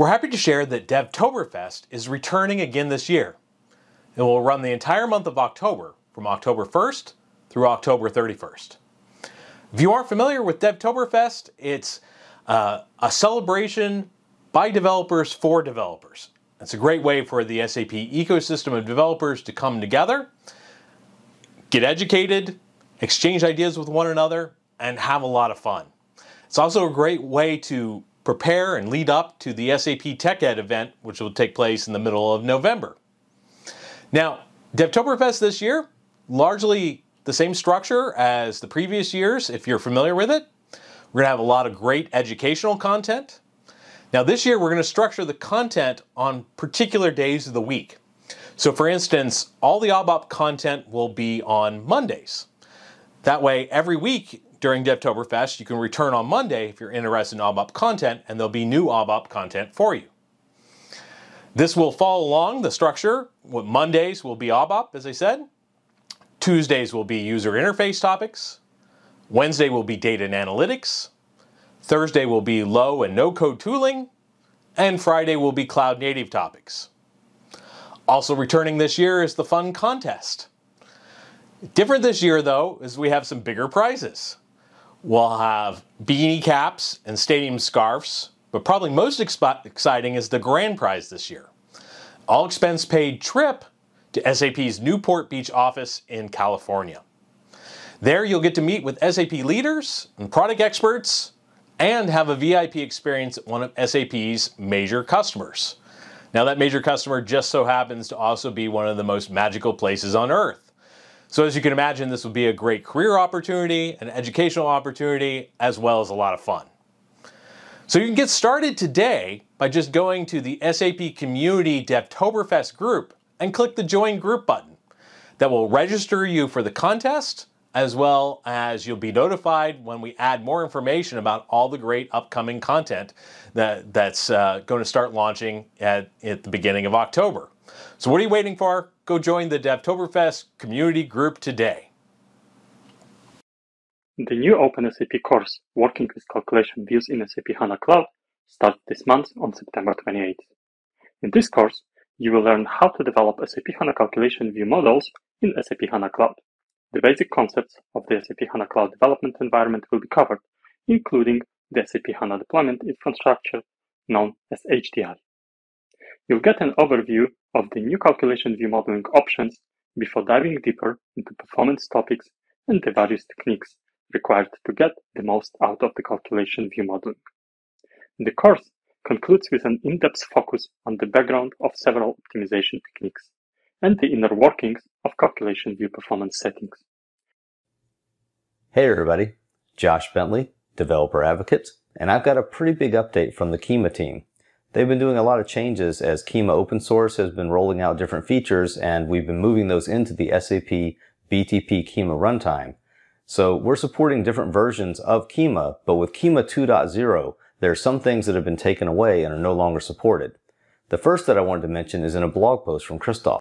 We're happy to share that DevToberfest is returning again this year. It will run the entire month of October, from October 1st through October 31st. If you aren't familiar with DevToberfest, it's uh, a celebration by developers for developers. It's a great way for the SAP ecosystem of developers to come together, get educated, exchange ideas with one another, and have a lot of fun. It's also a great way to prepare and lead up to the SAP TechEd event, which will take place in the middle of November. Now, DevToberfest this year, largely the same structure as the previous years, if you're familiar with it. We're going to have a lot of great educational content. Now, this year, we're going to structure the content on particular days of the week. So, for instance, all the ABAP content will be on Mondays. That way, every week during DevToberfest, you can return on Monday if you're interested in ABAP content, and there'll be new ABAP content for you. This will follow along the structure. Mondays will be ABAP, as I said. Tuesdays will be user interface topics. Wednesday will be data and analytics. Thursday will be low and no code tooling. And Friday will be cloud native topics. Also returning this year is the fun contest. Different this year, though, is we have some bigger prizes. We'll have beanie caps and stadium scarves, but probably most exciting is the grand prize this year. All expense paid trip to SAP's Newport Beach office in California. There you'll get to meet with SAP leaders and product experts and have a VIP experience at one of SAP's major customers. Now that major customer just so happens to also be one of the most magical places on earth. So as you can imagine, this would be a great career opportunity, an educational opportunity, as well as a lot of fun. So you can get started today by just going to the SAP Community DevToberfest group and click the Join Group button. That will register you for the contest, as well as you'll be notified when we add more information about all the great upcoming content that, that's uh, going to start launching at, at the beginning of October. So what are you waiting for? Go join the DevToberfest community group today. The new OpenSAP course, Working with Calculation Views in SAP HANA Cloud, starts this month on September 28th. In this course, you will learn how to develop SAP HANA calculation view models in SAP HANA Cloud. The basic concepts of the SAP HANA Cloud development environment will be covered, including the SAP HANA deployment infrastructure, known as HDI. You'll get an overview of the new calculation view modeling options before diving deeper into performance topics and the various techniques required to get the most out of the calculation view modeling. The course concludes with an in-depth focus on the background of several optimization techniques and the inner workings of calculation view performance settings. Hey everybody, Josh Bentley, developer advocate, and I've got a pretty big update from the Kyma team. They've been doing a lot of changes as Kyma open source has been rolling out different features and we've been moving those into the SAP BTP Kyma runtime. So we're supporting different versions of Kyma, but with Kyma 2.0, there are some things that have been taken away and are no longer supported. The first that I wanted to mention is in a blog post from Krzysztof.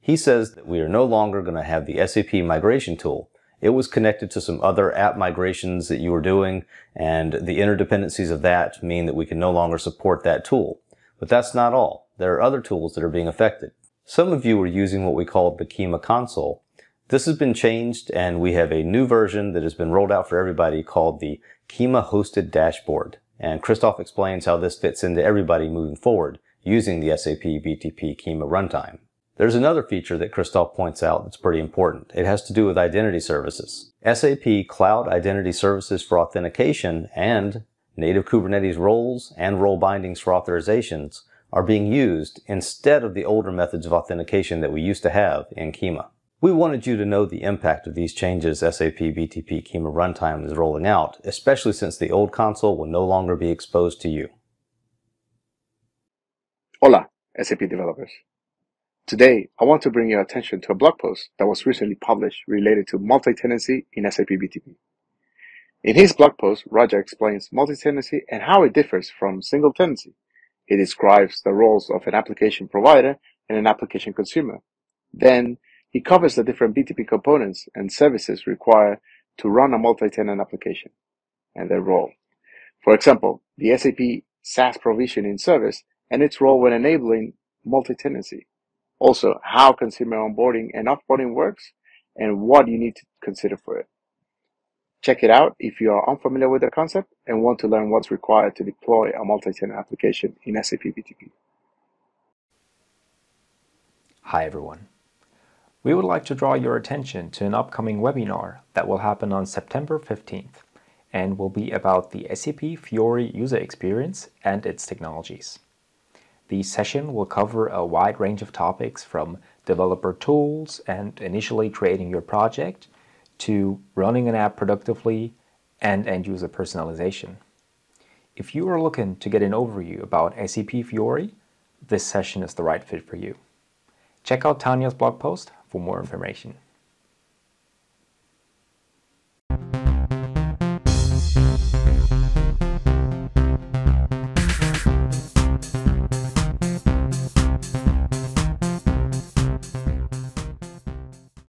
He says that we are no longer going to have the SAP migration tool. It was connected to some other app migrations that you were doing, and the interdependencies of that mean that we can no longer support that tool. But that's not all. There are other tools that are being affected. Some of you are using what we call the Kyma console. This has been changed, and we have a new version that has been rolled out for everybody called the Kyma hosted dashboard. And Krzysztof explains how this fits into everybody moving forward using the SAP BTP Kyma runtime. There's another feature that Krzysztof points out that's pretty important. It has to do with identity services. SAP Cloud Identity Services for Authentication and native Kubernetes roles and role bindings for authorizations are being used instead of the older methods of authentication that we used to have in Kyma. We wanted you to know the impact of these changes SAP BTP Kyma Runtime is rolling out, especially since the old console will no longer be exposed to you. Hola, SAP developers. Today, I want to bring your attention to a blog post that was recently published related to multi-tenancy in SAP BTP. In his blog post, Raja explains multi-tenancy and how it differs from single tenancy. He describes the roles of an application provider and an application consumer. Then, he covers the different BTP components and services required to run a multi-tenant application and their role. For example, the SAP SaaS provisioning service, and its role when enabling multi-tenancy. Also, how consumer onboarding and offboarding works, and what you need to consider for it. Check it out if you are unfamiliar with the concept and want to learn what's required to deploy a multi-tenant application in SAP BTP. Hi everyone. We would like to draw your attention to an upcoming webinar that will happen on September 15th and will be about the SAP Fiori user experience and its technologies. The session will cover a wide range of topics from developer tools and initially creating your project to running an app productively and end user personalization. If you are looking to get an overview about SAP Fiori, this session is the right fit for you. Check out Tania's blog post for more information.